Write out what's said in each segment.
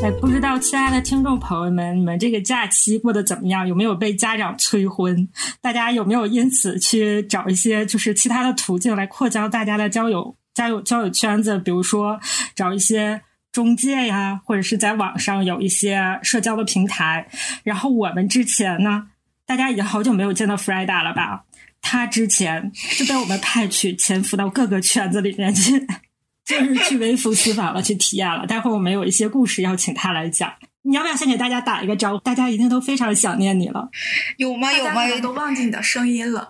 哎，不知道亲爱的听众朋友们，你们这个假期过得怎么样？有没有被家长催婚？大家有没有因此去找一些就是其他的途径来扩交大家的交友、交友、交友圈子？比如说找一些中介呀，或者是在网上有一些社交的平台。然后我们之前呢，大家已经好久没有见到 Freda 了吧？他之前是被我们派去潜伏到各个圈子里面去。就是去微服私访了，去体验了。待会儿我们有一些故事要请他来讲。你要不要先给大家打一个招呼？大家一定都非常想念你了。有吗？有吗？都忘记你的声音了？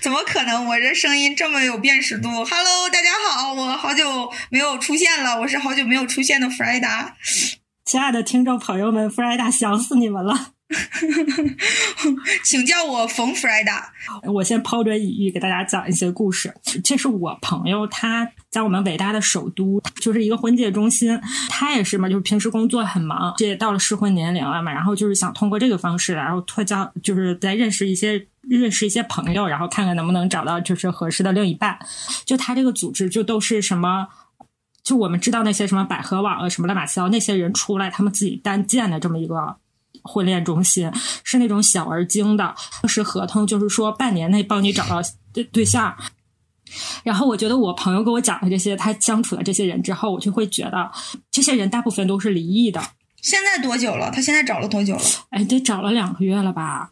怎么可能？我这声音这么有辨识度。Hello，大家好，我好久没有出现了，我是好久没有出现的弗莱达。亲爱的听众朋友们，弗莱达想死你们了。请叫我冯弗莱达。我先抛砖引玉，给大家讲一些故事。这是我朋友，他在我们伟大的首都，就是一个婚介中心。他也是嘛，就是平时工作很忙，这也到了适婚年龄了嘛。然后就是想通过这个方式，然后拓交，就是再认识一些认识一些朋友，然后看看能不能找到就是合适的另一半。就他这个组织，就都是什么，就我们知道那些什么百合网啊，什么乱七八糟那些人出来，他们自己单建的这么一个。婚恋中心是那种小而精的，是合同，就是说半年内帮你找到 对对象。然后我觉得我朋友跟我讲的这些，他相处的这些人之后，我就会觉得这些人大部分都是离异的。现在多久了？他现在找了多久了？哎，得找了两个月了吧。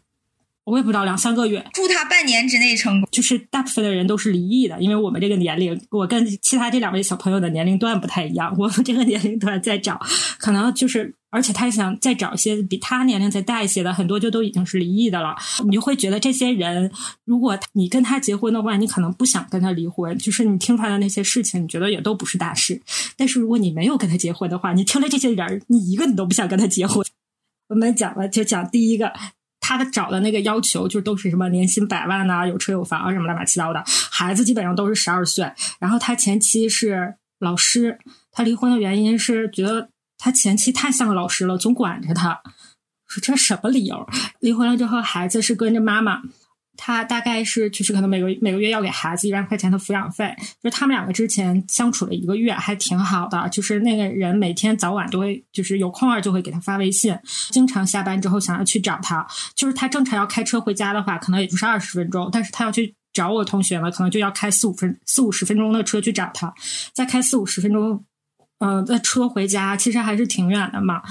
我也不知道两三个月，祝他半年之内成功。就是大部分的人都是离异的，因为我们这个年龄，我跟其他这两位小朋友的年龄段不太一样。我们这个年龄段在找，可能就是，而且他想再找一些比他年龄再大一些的，很多就都已经是离异的了。你就会觉得这些人，如果你跟他结婚的话，你可能不想跟他离婚。就是你听出来的那些事情，你觉得也都不是大事。但是如果你没有跟他结婚的话，你听了这些人，你一个你都不想跟他结婚。我们讲了，就讲第一个。他的找的那个要求就都是什么年薪百万呐，有车有房啊什么乱七八糟的，孩子基本上都是十二岁。然后他前妻是老师，他离婚的原因是觉得他前妻太像老师了，总管着他。说这什么理由？离婚了之后，孩子是跟着妈妈。他大概是就是可能每个每个月要给孩子一万块钱的抚养费，就是他们两个之前相处了一个月还挺好的，就是那个人每天早晚都会就是有空儿就会给他发微信，经常下班之后想要去找他，就是他正常要开车回家的话，可能也就是二十分钟，但是他要去找我同学呢，可能就要开四五分四五十分钟的车去找他，再开四五十分钟，嗯，的车回家其实还是挺远的嘛，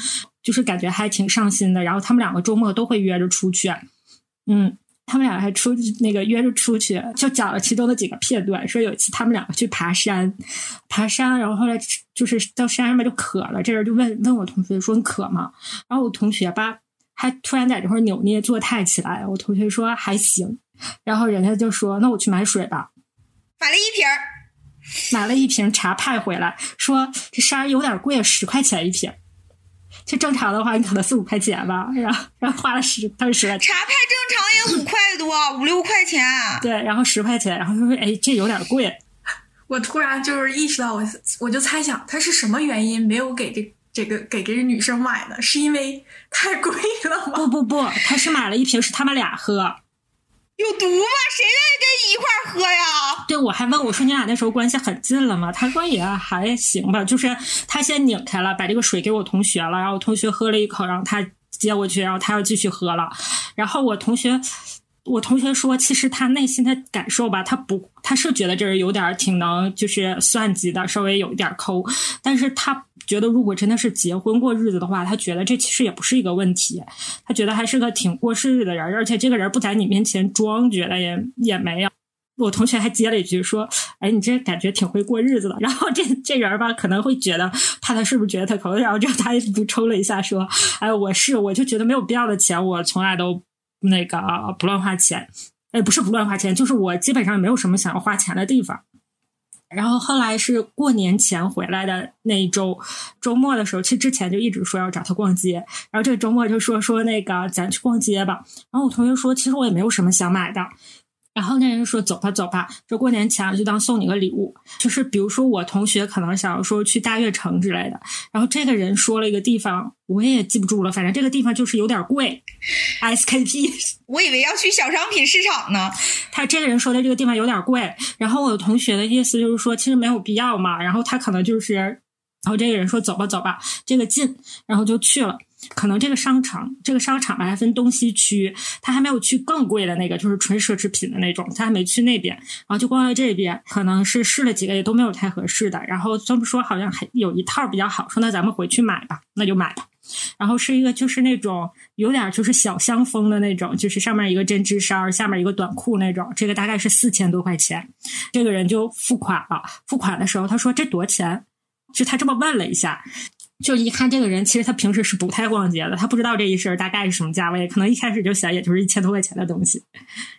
就是感觉还挺上心的，然后他们两个周末都会约着出去，嗯。他们俩还出那个约着出去，就讲了其中的几个片段。说有一次他们两个去爬山，爬山，然后后来就是到山上面就渴了。这人就问问我同学说：“你渴吗？”然后我同学吧，还突然在这块扭捏作态起来。我同学说还行，然后人家就说：“那我去买水吧。”买了一瓶买了一瓶茶派回来，说这山有点贵，十块钱一瓶。就正常的话，你可能四五块钱吧，然后然后花了十，他说十茶派正常也五块多，五六块钱。对，然后十块钱，然后他说：“哎，这有点贵。”我突然就是意识到，我我就猜想他是什么原因没有给这这个给这个女生买呢？是因为太贵了吗？不不不，他是买了一瓶，是他们俩喝。有毒吗？谁愿意跟你一块儿喝呀？对，我还问我说你俩那时候关系很近了吗？他说也还行吧，就是他先拧开了，把这个水给我同学了，然后我同学喝了一口，然后他接过去，然后他要继续喝了，然后我同学。我同学说，其实他内心的感受吧，他不，他是觉得这人有点挺能，就是算计的，稍微有一点抠。但是他觉得，如果真的是结婚过日子的话，他觉得这其实也不是一个问题。他觉得还是个挺过世日的人，而且这个人不在你面前装，觉得也也没有。我同学还接了一句说：“哎，你这感觉挺会过日子的。” 然后这这人吧，可能会觉得怕他是不是觉得他抠，然后就他补充了一下说：“哎，我是，我就觉得没有必要的钱，我从来都。”那个不乱花钱，哎，不是不乱花钱，就是我基本上没有什么想要花钱的地方。然后后来是过年前回来的那一周，周末的时候，其实之前就一直说要找他逛街，然后这个周末就说说那个咱去逛街吧。然后我同学说，其实我也没有什么想买的。然后那人说走吧走吧，这过年前就当送你个礼物，就是比如说我同学可能想要说去大悦城之类的，然后这个人说了一个地方，我也记不住了，反正这个地方就是有点贵，SKP。我以为要去小商品市场呢。他这个人说的这个地方有点贵，然后我的同学的意思就是说其实没有必要嘛，然后他可能就是，然后这个人说走吧走吧，这个近，然后就去了。可能这个商场，这个商场吧还分东西区，他还没有去更贵的那个，就是纯奢侈品的那种，他还没去那边，然后就逛到这边，可能是试了几个也都没有太合适的，然后这么说好像还有一套比较好，说那咱们回去买吧，那就买吧。然后是一个就是那种有点就是小香风的那种，就是上面一个针织衫，下面一个短裤那种，这个大概是四千多块钱，这个人就付款了，付款的时候他说这多钱？就他这么问了一下。就一看这个人，其实他平时是不太逛街的，他不知道这一身大概是什么价位，可能一开始就想也就是一千多块钱的东西，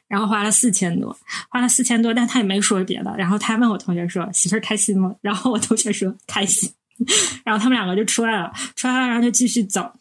然后花了四千多，花了四千多，但他也没说别的，然后他问我同学说：“媳妇儿开心吗？”然后我同学说：“开心。”然后他们两个就出来了，出来了，然后就继续走，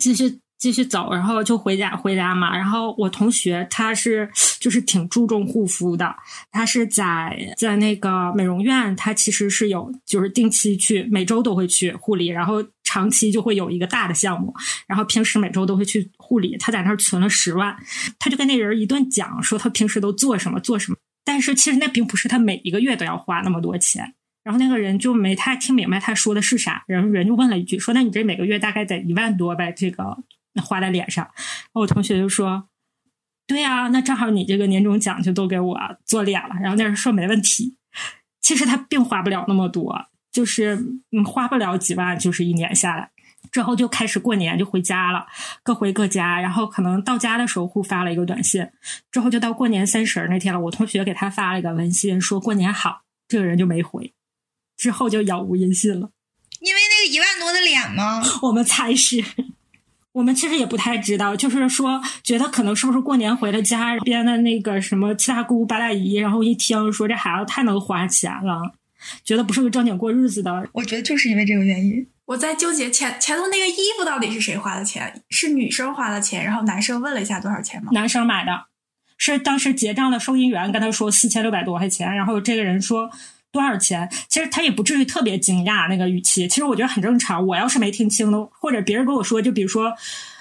继续。继续走，然后就回家回家嘛。然后我同学他是 就是挺注重护肤的，他是在在那个美容院，他其实是有就是定期去，每周都会去护理，然后长期就会有一个大的项目，然后平时每周都会去护理。他在那儿存了十万，他就跟那人一顿讲说他平时都做什么做什么，但是其实那并不是他每一个月都要花那么多钱。然后那个人就没太听明白他说的是啥，然后人就问了一句说：“那你这每个月大概得一万多呗？这个。”花在脸上，我同学就说：“对呀，那正好你这个年终奖就都给我做脸了。”然后那人说：“没问题。”其实他并花不了那么多，就是嗯，花不了几万，就是一年下来之后就开始过年就回家了，各回各家。然后可能到家的时候互发了一个短信，之后就到过年三十那天了。我同学给他发了一个微信，说过年好，这个人就没回，之后就杳无音信了。因为那个一万多的脸吗？我们猜是。我们其实也不太知道，就是说觉得可能是不是过年回了家边的那个什么七大姑八大姨，然后一听说这孩子太能花钱了，觉得不是个正经过日子的。我觉得就是因为这个原因，我在纠结前前头那个衣服到底是谁花的钱，是女生花的钱，然后男生问了一下多少钱吗？男生买的，是当时结账的收银员跟他说四千六百多块钱，然后这个人说。多少钱？其实他也不至于特别惊讶那个语气，其实我觉得很正常。我要是没听清的，或者别人跟我说，就比如说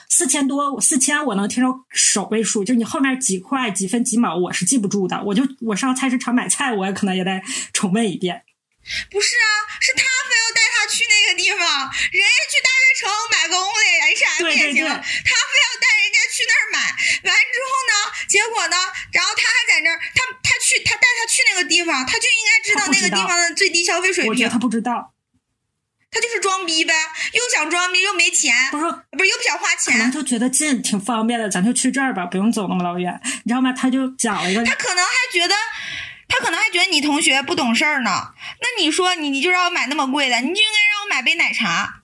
四千多、四千，我能听着首位数，就你后面几块、几分、几毛，我是记不住的。我就我上菜市场买菜，我也可能也得重问一遍。不是啊，是他非要带他去那个地方，人家去大悦城买个 Only H M 也行，他非要带人家去那儿买。完之后呢，结果呢，然后他还在那儿，他他去他带他去那个地方，他就应该知道那个地方的最低消费水平。我觉得他不知道，他就是装逼呗，又想装逼又没钱，不是不是又不想花钱，可能就觉得近挺方便的，咱就去这儿吧，不用走那么老远，你知道吗？他就讲了一个，他可能还觉得。他可能还觉得你同学不懂事儿呢，那你说你你就让我买那么贵的，你就应该让我买杯奶茶。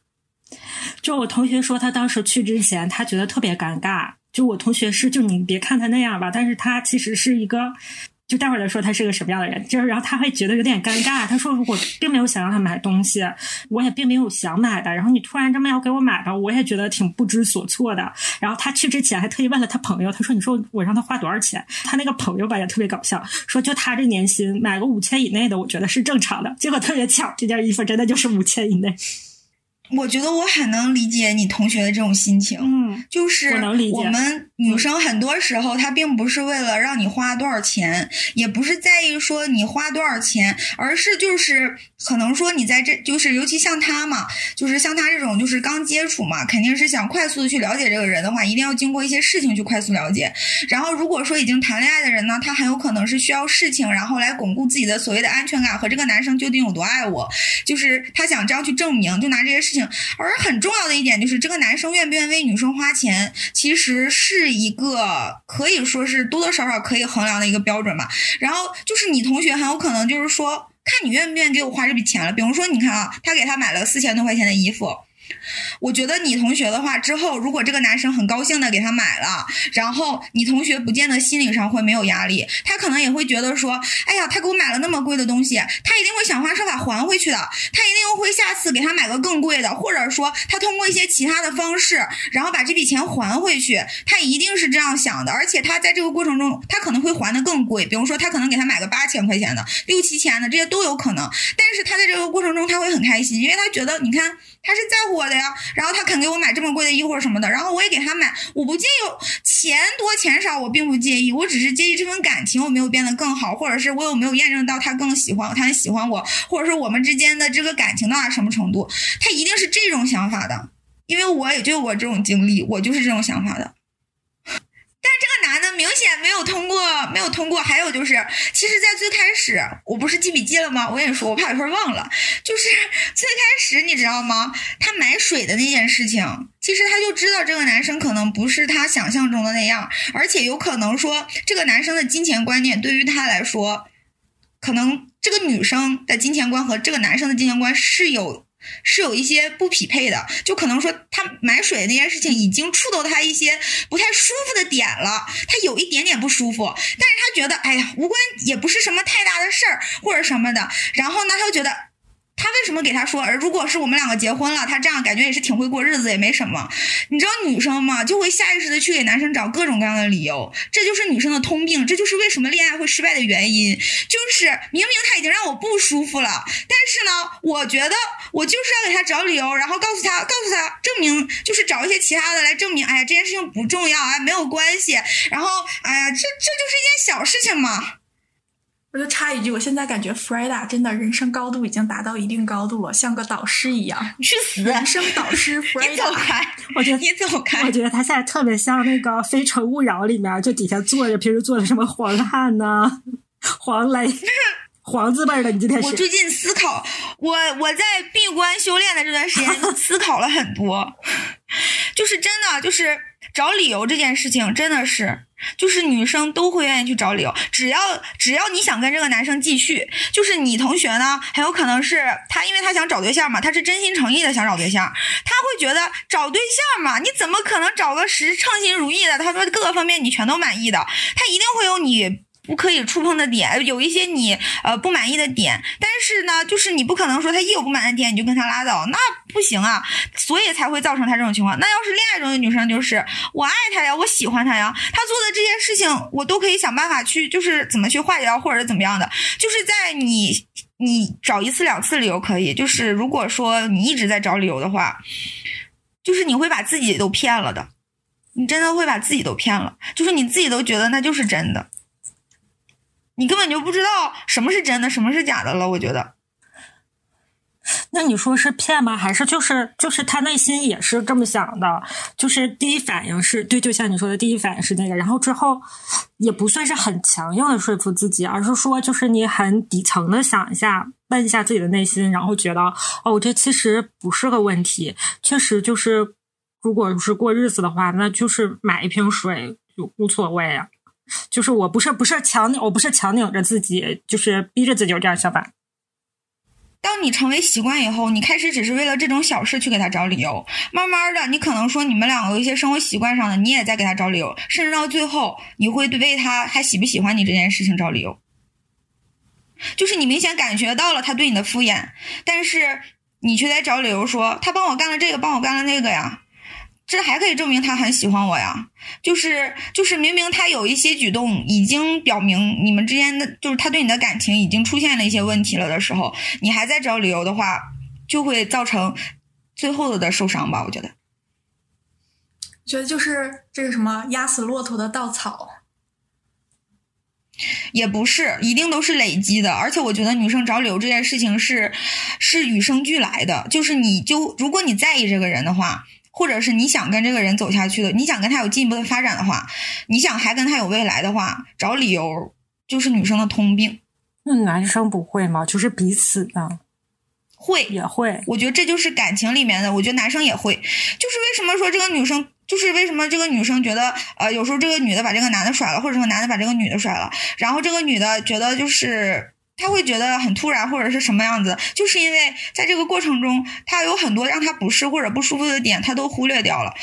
就我同学说，他当时去之前，他觉得特别尴尬。就我同学是，就你别看他那样吧，但是他其实是一个。就待会儿再说他是个什么样的人，就是然后他会觉得有点尴尬。他说我并没有想让他买东西，我也并没有想买的。然后你突然这么要给我买吧，我也觉得挺不知所措的。然后他去之前还特意问了他朋友，他说你说我让他花多少钱？他那个朋友吧也特别搞笑，说就他这年薪买个五千以内的，我觉得是正常的。结果特别巧，这件衣服真的就是五千以内。我觉得我很能理解你同学的这种心情，嗯，就是我们女生很多时候她并不是为了让你花多少钱，也不是在意说你花多少钱，而是就是可能说你在这就是尤其像他嘛，就是像他这种就是刚接触嘛，肯定是想快速的去了解这个人的话，一定要经过一些事情去快速了解。然后如果说已经谈恋爱的人呢，他很有可能是需要事情，然后来巩固自己的所谓的安全感和这个男生究竟有多爱我，就是他想这样去证明，就拿这些事情。而很重要的一点就是，这个男生愿不愿意为女生花钱，其实是一个可以说是多多少少可以衡量的一个标准吧。然后就是你同学很有可能就是说，看你愿不愿意给我花这笔钱了。比如说，你看啊，他给他买了四千多块钱的衣服，我觉得你同学的话之后，如果这个男生很高兴的给他买了，然后你同学不见得心理上会没有压力，他可能也会觉得说，哎呀，他给我买了那么贵的东西，他一定会想方设法还回去的，他一定会下次给他买个更贵的，或者说他通过一些其他的方式，然后把这笔钱还回去，他一定是这样想的，而且他在这个过程中，他可能会还的更贵，比如说他可能给他买个八千块钱的、六七千的，这些都有可能，但是他在这个过程中他会很开心，因为他觉得你看他是在乎我的呀，然后他肯给我买这么贵的衣服什么的，然后我也给他买，我不介意钱多钱少，我并不介意，我只是介意这份感情有没有变得更好，或者是我有没有验证到他更喜欢，他喜欢我，或者说我们之间的这个感情到达什么程度，他一定是这种想法的，因为我也就我这种经历，我就是这种想法的。但这个男的明显没有通过，没有通过。还有就是，其实，在最开始，我不是记笔记了吗？我跟你说，我怕一会儿忘了。就是 最开始，你知道吗？他买水的那件事情，其实他就知道这个男生可能不是他想象中的那样，而且有可能说，这个男生的金钱观念对于他来说，可能这个女生的金钱观和这个男生的金钱观是有。是有一些不匹配的，就可能说他买水那件事情已经触到他一些不太舒服的点了，他有一点点不舒服，但是他觉得哎呀无关，也不是什么太大的事儿或者什么的，然后呢他就觉得。他为什么给他说？而如果是我们两个结婚了，他这样感觉也是挺会过日子，也没什么。你知道女生嘛，就会下意识的去给男生找各种各样的理由，这就是女生的通病，这就是为什么恋爱会失败的原因。就是明明他已经让我不舒服了，但是呢，我觉得我就是要给他找理由，然后告诉他，告诉他证明，就是找一些其他的来证明，哎呀，这件事情不重要，哎，没有关系。然后，哎呀，这这就是一件小事情嘛。我就插一句，我现在感觉 Freda 真的人生高度已经达到一定高度了，像个导师一样。去死！人生导师 Freda，你走开！我觉得你走开！我觉得他现在特别像那个《非诚勿扰》里面，就底下坐着，平时坐着什么黄汉呐、黄磊、黄字辈的。你今天是？我最近思考，我我在闭关修炼的这段时间 思考了很多，就是真的，就是找理由这件事情，真的是。就是女生都会愿意去找理由，只要只要你想跟这个男生继续，就是你同学呢，很有可能是他，因为他想找对象嘛，他是真心诚意的想找对象，他会觉得找对象嘛，你怎么可能找个十称心如意的？他说各个方面你全都满意的，他一定会有你。不可以触碰的点，有一些你呃不满意的点，但是呢，就是你不可能说他一有不满的点你就跟他拉倒，那不行啊，所以才会造成他这种情况。那要是恋爱中的女生，就是我爱他呀，我喜欢他呀，他做的这些事情我都可以想办法去，就是怎么去化掉或者怎么样的，就是在你你找一次两次理由可以，就是如果说你一直在找理由的话，就是你会把自己都骗了的，你真的会把自己都骗了，就是你自己都觉得那就是真的。你根本就不知道什么是真的，什么是假的了。我觉得，那你说是骗吗？还是就是就是他内心也是这么想的？就是第一反应是对，就像你说的，第一反应是那个，然后之后也不算是很强硬的说服自己，而是说就是你很底层的想一下，问一下自己的内心，然后觉得哦，这其实不是个问题，确实就是如果是过日子的话，那就是买一瓶水就无所谓啊。就是我不是不是强我不是强拧着自己，就是逼着自己有这样想法。当你成为习惯以后，你开始只是为了这种小事去给他找理由，慢慢的，你可能说你们两个有一些生活习惯上的，你也在给他找理由，甚至到最后，你会为他还喜不喜欢你这件事情找理由。就是你明显感觉到了他对你的敷衍，但是你却在找理由说他帮我干了这个，帮我干了那个呀。这还可以证明他很喜欢我呀，就是就是明明他有一些举动已经表明你们之间的，就是他对你的感情已经出现了一些问题了的时候，你还在找理由的话，就会造成最后的受伤吧？我觉得，觉得就是这个什么压死骆驼的稻草，也不是一定都是累积的，而且我觉得女生找理由这件事情是是与生俱来的，就是你就如果你在意这个人的话。或者是你想跟这个人走下去的，你想跟他有进一步的发展的话，你想还跟他有未来的话，找理由就是女生的通病。那男生不会吗？就是彼此的？会也会。我觉得这就是感情里面的。我觉得男生也会。就是为什么说这个女生，就是为什么这个女生觉得，呃，有时候这个女的把这个男的甩了，或者这个男的把这个女的甩了，然后这个女的觉得就是他会觉得很突然或者是什么样子，就是因为在这个过程中，他有很多让他不适或者不舒服的点，他都忽略掉了。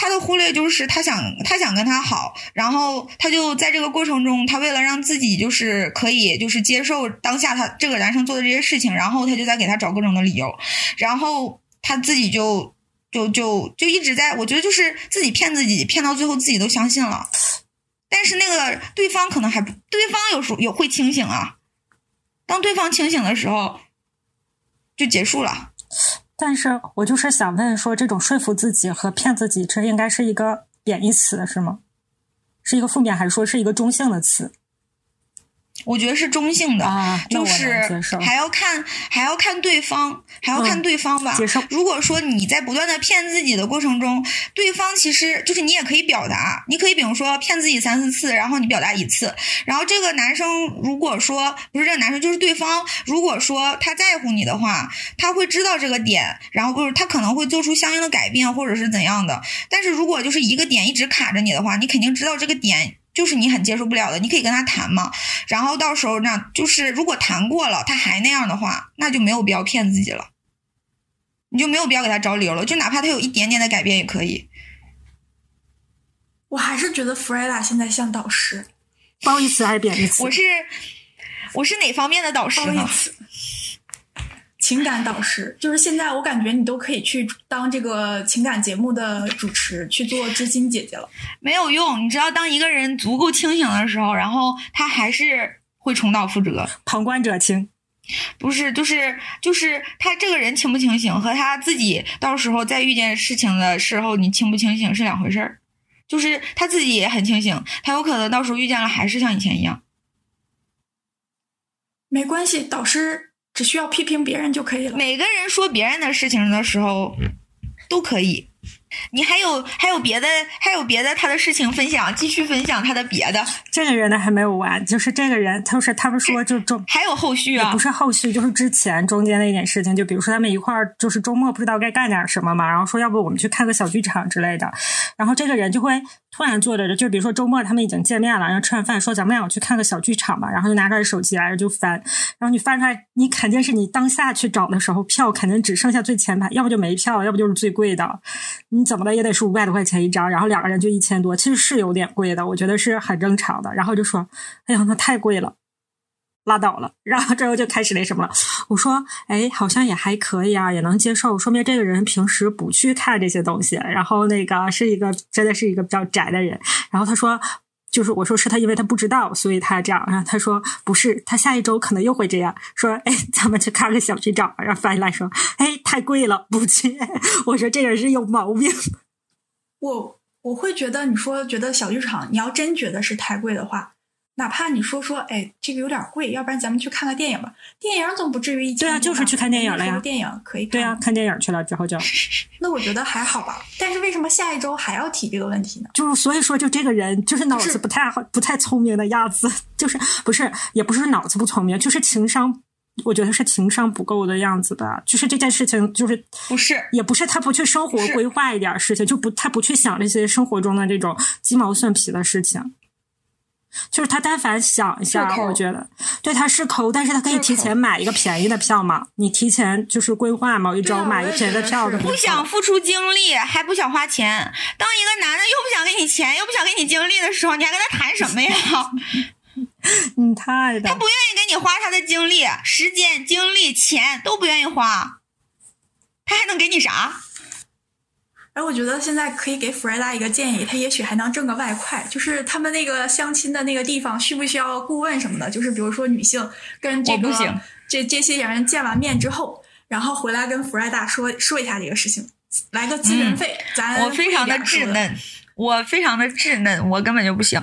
他的忽略就是他想他想跟他好，然后他就在这个过程中，他为了让自己就是可以就是接受当下他这个男生做的这些事情，然后他就在给他找各种的理由，然后他自己就就就就一直在，我觉得就是自己骗自己，骗到最后自己都相信了。但是那个对方可能还不，对方有时候有会清醒啊，当对方清醒的时候，就结束了。但是我就是想问说，这种说服自己和骗自己，这应该是一个贬义词是吗？是一个负面，还是说是一个中性的词？我觉得是中性的，就是还要看还要看对方，还要看嗯对方吧。如果说你在不断的骗自己的过程中，对方其实就是你也可以表达，你可以比如说骗自己三四次，然后你表达一次，然后这个男生如果说不是这个男生，就是对方，如果说他在乎你的话，他会知道这个点，然后就是他可能会做出相应的改变或者是怎样的。但是如果就是一个点一直卡着你的话，你肯定知道这个点。就是你很接受不了的，你可以跟他谈嘛，然后到时候呢，就是如果谈过了，他还那样的话，那就没有必要骗自己了，你就没有必要给他找理由了，就哪怕他有一点点的改变也可以。我还是觉得弗瑞拉现在像导师，褒义词还是贬义词？我是我是哪方面的导师呢？褒义词，情感导师。就是现在我感觉你都可以去当这个情感节目的主持，去做知心姐姐了。没有用，你知道，当一个人足够清醒的时候，然后他还是会重蹈覆辙。旁观者清。不是，就是就是他这个人清不清醒和他自己到时候再遇见事情的时候，你清不清醒是两回事儿。就是他自己也很清醒，他有可能到时候遇见了还是像以前一样。没关系，导师只需要批评别人就可以了。每个人说别人的事情的时候都可以。你还有还有别的还有别的他的事情分享，继续分享他的别的，这个人呢还没有完，就是这个人，他是他们说就中。还有后续啊也不。是后续，就是之前中间的一点事情，就比如说他们一块儿就是周末不知道该干点什么嘛，然后说要不我们去看个小剧场之类的，然后这个人就会突然坐着，就比如说周末他们已经见面了，然后吃完饭说咱们俩去看个小剧场吧，然后就拿出来手机来，着就翻，然后你翻出来，你肯定是你当下去找的时候票肯定只剩下最前排，要不就没票，要不就是最贵的，你怎么的也得是五百多块钱一张，然后两个人就一千多，其实是有点贵的，我觉得是很正常的，然后就说，哎呀，那太贵了。拉倒了，然后之后就开始那什么了。我说，哎，好像也还可以啊，也能接受，说明这个人平时不去看这些东西，然后那个是一个真的是一个比较宅的人。然后他说，就是我说是他因为他不知道，所以他这样。然后他说不是，他下一周可能又会这样说，哎，咱们去看个小剧场。然后翻译来说，哎，太贵了，不去。我说这个人是有毛病。我我会觉得，你说觉得小剧场，你要真觉得是太贵的话，哪怕你说说，哎，这个有点贵，要不然咱们去看个电影吧。电影总不至于一千对啊就是去看电影了呀电影可以看。对啊，看电影去了之后就那我觉得还好吧。但是为什么下一周还要提这个问题呢？就是所以说，就这个人就是脑子不太好、不太聪明的样子，就是不是也不是脑子不聪明，就是情商，我觉得是情商不够的样子吧。就是这件事情，就是不是，也不是他不去生活规划一点事情，就不他不去想这些生活中的这种鸡毛蒜皮的事情。就是他但凡想一下我觉得对他是抠，但是他可以提前买一个便宜的票嘛。你提前就是规划某一周买一个便宜的票，不想付出精力，还不想花钱。当一个男的又不想给你钱，又不想给你精力的时候，你还跟他谈什么呀？你太他不愿意给你花他的精力、时间、精力、钱都不愿意花，他还能给你啥？而我觉得现在可以给弗瑞拉一个建议，他也许还能挣个外快，就是他们那个相亲的那个地方需不需要顾问什么的？就是比如说女性跟这个不行这这些人见完面之后，然后回来跟弗瑞达说说一下这个事情，来个咨询费，咱嗯我非常的稚嫩，我非常的稚嫩，我根本就不行。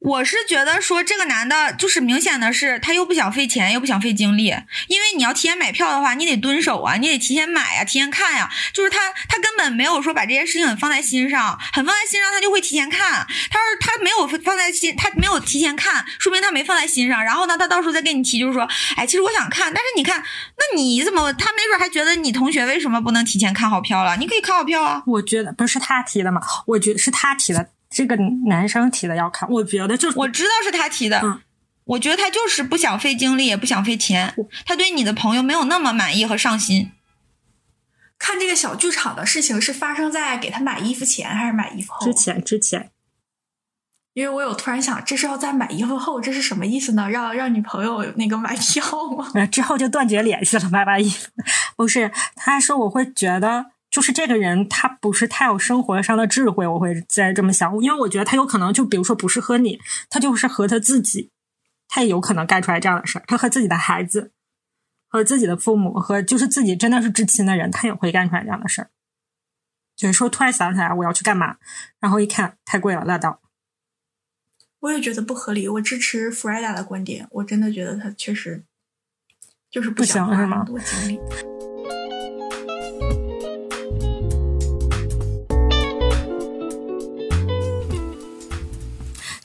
我是觉得说这个男的，就是明显的是他又不想费钱，又不想费精力，因为你要提前买票的话，你得蹲守啊，你得提前买呀、提前看呀、就是他他根本没有说把这件事情很放在心上，很放在心上，他就会提前看。他说他没有放在心，他没有提前看，说明他没放在心上。然后呢，他到时候再跟你提，就是说，哎，其实我想看，但是你看，那你怎么他没准还觉得你同学为什么不能提前看好票了？你可以看好票啊。我觉得不是他提的嘛，我觉得是他提的，这个男生提的要看。我觉得就是我知道是他提的，嗯我觉得他就是不想费精力，也不想费钱，他对你的朋友没有那么满意和上心。看这个小剧场的事情是发生在给他买衣服前还是买衣服后？之前之前，因为我有突然想，这是要在买衣服后，这是什么意思呢？让让女朋友那个买票吗？呃，之后就断绝联系了，买把衣服。不是，他说我会觉得，就是这个人他不是太有生活上的智慧，我会再这么想，因为我觉得他有可能就比如说不是和你，他就是和他自己，他也有可能干出来这样的事儿，他和自己的孩子。和自己的父母和就是自己真的是至亲的人，他也会干出来这样的事儿。就是说，突然想起来我要去干嘛，然后一看太贵了，拉倒。我也觉得不合理，我支持弗莱达的观点。我真的觉得他确实就是不想花是吗？多精力。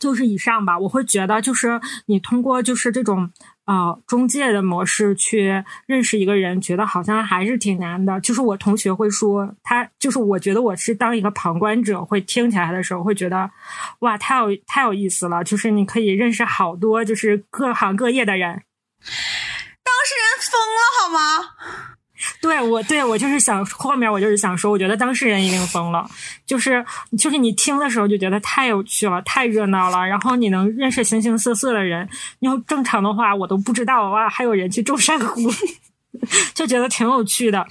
就是以上吧，我会觉得就是你通过就是这种。呃，中介的模式去认识一个人，觉得好像还是挺难的。就是我同学会说，他就是我觉得我是当一个旁观者，会听起来的时候会觉得，哇，太有太有意思了。就是你可以认识好多就是各行各业的人。当事人疯了好吗？对我，对我就是想后面我就是想说，我觉得当事人一定疯了，就是就是你听的时候就觉得太有趣了，太热闹了，然后你能认识形形色色的人，你要正常的话我都不知道哇，还有人去种珊瑚，就觉得挺有趣的。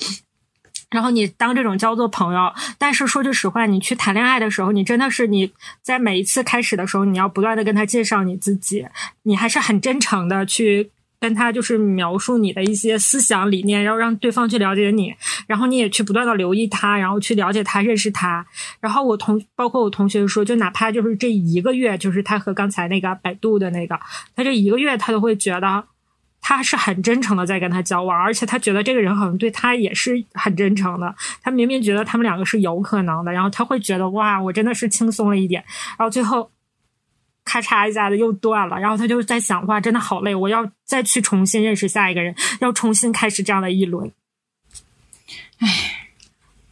然后你当这种交做朋友，但是说句实话，你去谈恋爱的时候，你真的是你在每一次开始的时候，你要不断的跟他介绍你自己，你还是很真诚的去。跟他就是描述你的一些思想理念，然后让对方去了解你，然后你也去不断的留意他，然后去了解他、认识他。然后我同包括我同学说，就哪怕就是这一个月，就是他和刚才那个百度的那个，他这一个月他都会觉得他是很真诚的在跟他交往，而且他觉得这个人好像对他也是很真诚的。他明明觉得他们两个是有可能的，然后他会觉得哇，我真的是轻松了一点。然后最后。咔嚓一下子又断了，然后他就在想：哇，真的好累，我要再去重新认识下一个人，要重新开始这样的一轮。唉，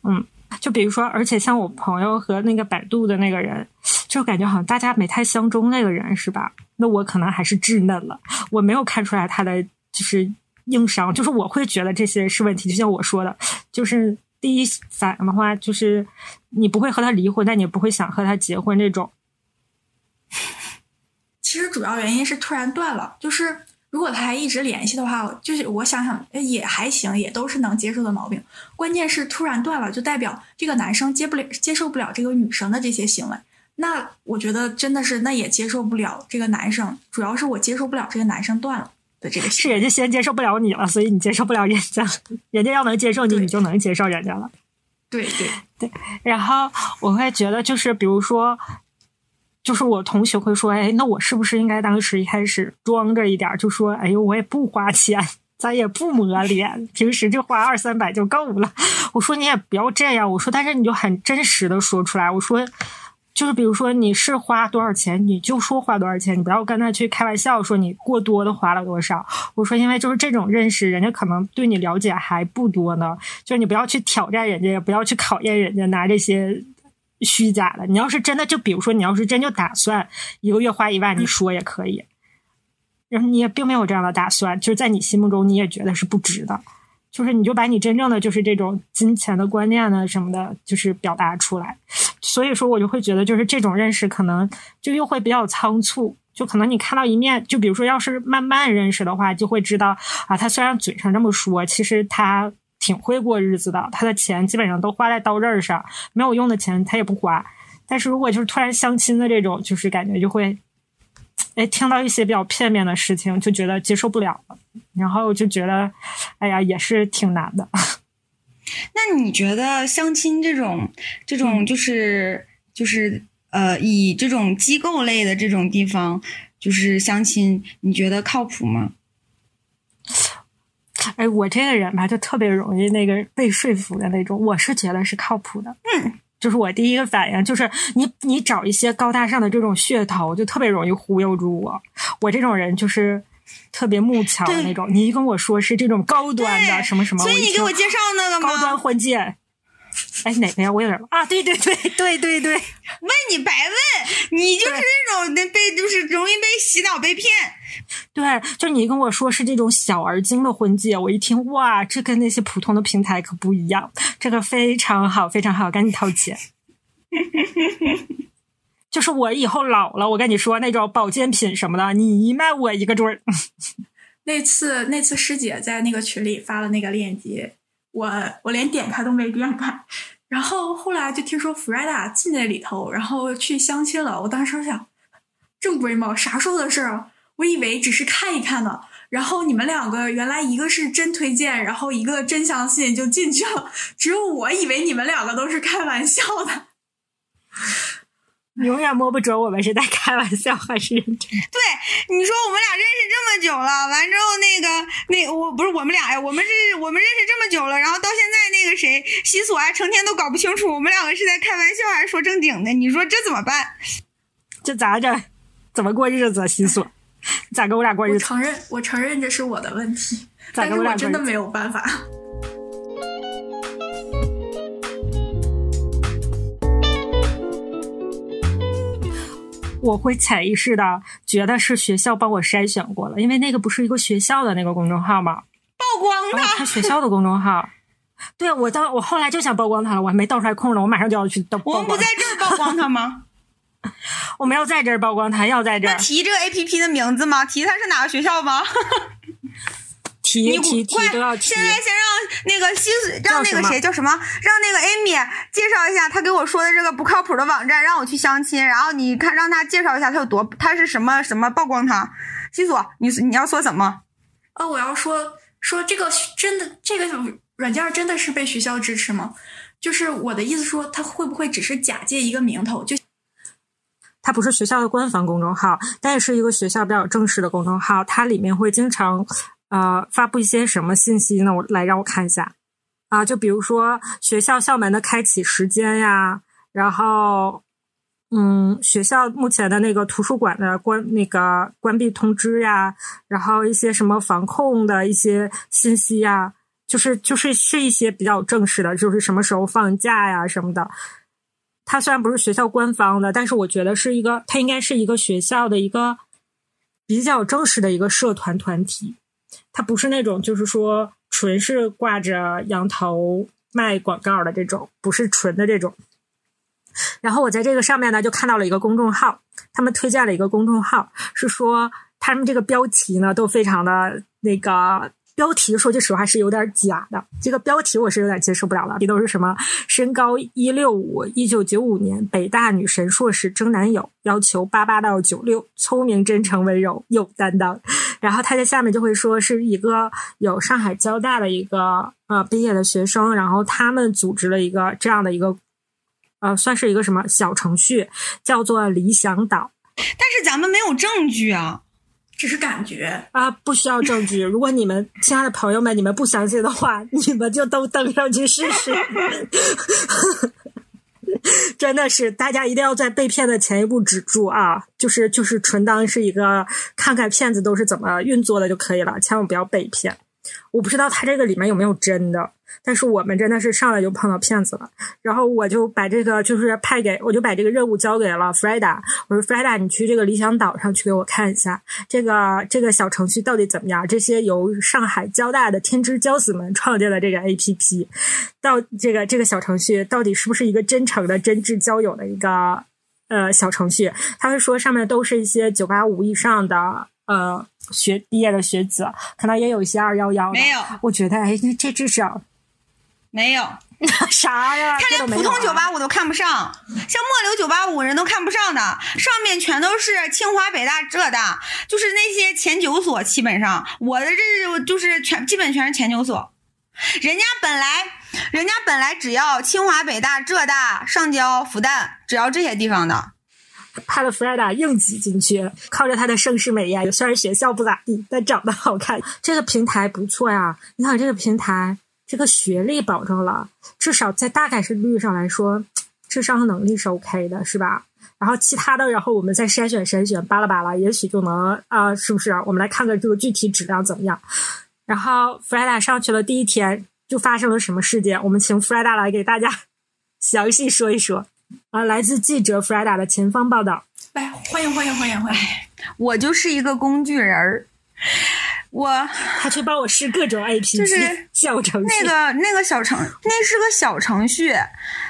嗯，就比如说，而且像我朋友和那个百度的那个人，就感觉好像大家没太相中那个人，是吧？那我可能还是稚嫩了，我没有看出来他的就是硬伤，就是我会觉得这些是问题。就像我说的，就是第一反应的话，就是你不会和他离婚，但你不会想和他结婚这种。其实主要原因是突然断了，就是如果他还一直联系的话，就是我想想也还行，也都是能接受的毛病。关键是突然断了，就代表这个男生接不了、接受不了这个女生的这些行为。那我觉得真的是，那也接受不了这个男生。主要是我接受不了这个男生断了的这个。是人家先接受不了你了，所以你接受不了人家。人家要能接受你，你就能接受人家了。对对对。然后我会觉得，就是比如说。就是我同学会说，哎，那我是不是应该当时一开始装着一点，就说，哎呦，我也不花钱，咱也不抹脸，平时就花二三百就够了。我说你也不要这样，我说，但是你就很真实的说出来。我说，就是比如说你是花多少钱，你就说花多少钱，你不要跟他去开玩笑说你过多的花了多少。我说，因为就是这种认识，人家可能对你了解还不多呢，就是你不要去挑战人家，也不要去考验人家，拿这些。虚假的，你要是真的，就比如说，你要是真就打算一个月花一万，你说也可以。然后你也并没有这样的打算，就是在你心目中你也觉得是不值的，就是你就把你真正的就是这种金钱的观念呢什么的，就是表达出来。所以说我就会觉得，就是这种认识可能就又会比较仓促，就可能你看到一面，就比如说要是慢慢认识的话，就会知道啊，他虽然嘴上这么说，其实他。挺会过日子的，他的钱基本上都花在刀刃上，没有用的钱他也不花。但是如果就是突然相亲的这种，就是感觉就会，哎，听到一些比较片面的事情，就觉得接受不了了，然后就觉得，哎呀，也是挺难的。那你觉得相亲这种，这种就是就是呃，以这种机构类的这种地方，就是相亲，你觉得靠谱吗？哎，我这个人吧，就特别容易那个被说服的那种。我是觉得是靠谱的，嗯，就是我第一个反应就是你你找一些高大上的这种噱头，就特别容易忽悠住我。我这种人就是特别木巧的那种。你一跟我说是这种高端的什么什么，所以你给我介绍那个高端婚介，哎，哪个呀？我有点啊，对对对对对对，问你白问，你就是那种那被就是容易被洗脑被骗。对，就你跟我说是这种小而精的婚戒，我一听哇，这跟那些普通的平台可不一样，这个非常好，非常好，赶紧掏钱。就是我以后老了，我跟你说那种保健品什么的，你一卖我一个准儿。那次那次师姐在那个群里发了那个链接，我我连点开都没点开。然后后来就听说弗瑞达进那里头，然后去相亲了。我当时想，正规吗？啥时候的事儿？我以为只是看一看呢。然后你们两个原来一个是真推荐，然后一个真相信就进去了。只有我以为你们两个都是开玩笑的。永远摸不准我们是在开玩笑还是认真。对，你说我们俩认识这么久了，完之后那个那我不是我们俩呀，我们是我们认识这么久了，然后到现在那个谁西索还成天都搞不清楚我们两个是在开玩笑还是说正经的，你说这怎么办？这咋整？怎么过日子？西索，咋跟我俩过日子？我承认，我承认这是我的问题，但是我真的没有办法。我会潜意识的觉得是学校帮我筛选过了，因为那个不是一个学校的那个公众号吗？曝光他，他学校的公众号。对，我当我后来就想曝光他了，我还没倒出来空呢，我马上就要去。我们不在这儿曝光他吗？我们要在这儿曝光他，要在这儿。提这个 A P P 的名字吗？提他是哪个学校吗？提提提都要提。现在先让那个西，让那个谁叫什么？让那个 Amy 介绍一下他给我说的这个不靠谱的网站，让我去相亲。然后你看，让他介绍一下他有多，他是什么什么曝光他。西索，你你要说什么？哦，我要说说这个真的，这个软件真的是被学校支持吗？就是我的意思说，他会不会只是假借一个名头？就它不是学校的官方公众号，但也是一个学校比较正式的公众号，它里面会经常。呃，发布一些什么信息呢？我来让我看一下啊，就比如说学校校门的开启时间呀，然后嗯，学校目前的那个图书馆的关那个关闭通知呀，然后一些什么防控的一些信息呀，就是就是是一些比较正式的，就是什么时候放假呀什么的。它虽然不是学校官方的，但是我觉得是一个，它应该是一个学校的一个比较正式的一个社团团体。它不是那种，就是说纯是挂着羊头卖广告的这种，不是纯的这种。然后我在这个上面呢，就看到了一个公众号，他们推荐了一个公众号，是说他们这个标题呢都非常的那个。标题说句实话是有点假的，这个标题我是有点接受不了了。这都是什么？身高一六五，一九九五年北大女神硕士争男友，要求八八到九六，聪明真诚温柔有担当。然后他在下面就会说是一个有上海交大的一个呃毕业的学生，然后他们组织了一个这样的一个呃算是一个什么小程序，叫做理想岛。但是咱们没有证据啊。只是感觉啊，不需要证据。如果你们亲爱的朋友们，你们不相信的话，你们就都登上去试试。真的是，大家一定要在被骗的前一步止住啊！就是就是纯当是一个看看骗子都是怎么运作的就可以了，千万不要被骗。我不知道他这个里面有没有真的。但是我们真的是上来就碰到骗子了，然后我就把这个就是派给，我就把这个任务交给了 Freda。我说 Freda，你去这个理想岛上去给我看一下这个这个小程序到底怎么样？这些由上海交大的天之骄子们创建的这个 APP，到这个这个小程序到底是不是一个真诚的真挚交友的一个呃小程序？他会说上面都是一些九八五以上的呃学毕业的学子，可能也有一些二幺幺。没有，我觉得哎，这至少。没有 啥呀？他连普通九八五都看不上，像末流九八五人都看不上的，上面全都是清华、北大、浙大，就是那些前九所。基本上我的这就是全基本全是前九所。人家本来人家本来只要清华、北大、浙大、上交、复旦，只要这些地方的，派了弗莱达硬挤进去，靠着他的盛世美颜，虽然学校不咋地，但长得好看。这个平台不错呀，你看这个平台。这个学历保证了，至少在大概率上来说，智商和能力是 OK 的，是吧？然后其他的，然后我们再筛选筛选，巴拉巴拉，也许就能啊，是不是？我们来看看这个具体质量怎么样。然后弗莱达上去了第一天，就发生了什么事件？我们请弗莱达来给大家 详细说一说。啊，来自记者弗莱达的前方报道。来，欢迎欢迎欢迎欢迎！我就是一个工具人儿，我他去帮我试各种 A P P，就是小程序。那个那个小程，那是个小程序，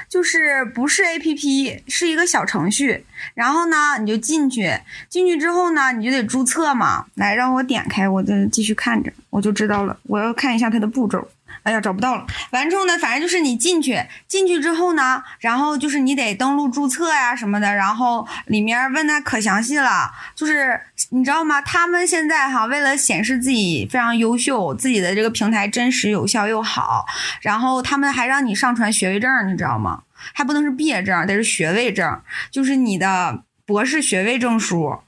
就是不是 A P P，是一个小程序。然后呢，你就进去，进去之后呢，你就得注册嘛。来，让我点开，我再继续看着，我就知道了。我要看一下它的步骤。哎呀，找不到了。完之后呢，反正就是你进去，进去之后呢，然后就是你得登录注册呀什么的，然后里面问的可详细了，就是你知道吗？他们现在哈，为了显示自己非常优秀，自己的这个平台真实、有效又好，然后他们还让你上传学位证，你知道吗？还不能是毕业证，得是学位证，就是你的博士学位证书。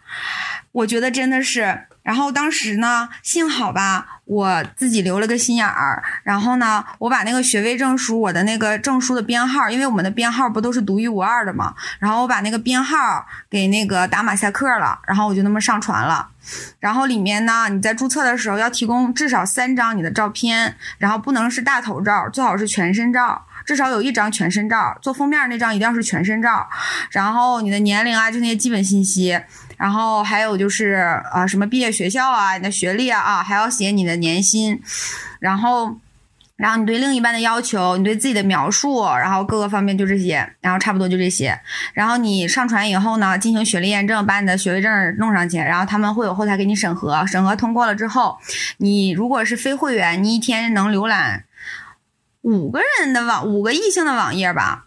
我觉得真的是。然后当时呢，幸好吧，我自己留了个心眼儿。然后呢，我把那个学位证书，我的那个证书的编号，因为我们的编号不都是独一无二的嘛。然后我把那个编号给那个打马赛克了，然后我就那么上传了。然后里面呢，你在注册的时候要提供至少三张你的照片，然后不能是大头照，最好是全身照，至少有一张全身照。做封面那张一定要是全身照。然后你的年龄啊，就那些基本信息。然后还有就是啊，什么毕业学校啊，你的学历啊啊，还要写你的年薪，然后，然后你对另一半的要求，你对自己的描述，然后各个方面就这些，然后差不多就这些。然后你上传以后呢，进行学历验证，把你的学位证弄上去，然后他们会有后台给你审核，审核通过了之后，你如果是非会员，你一天能浏览五个人的网，五个异性的网页吧。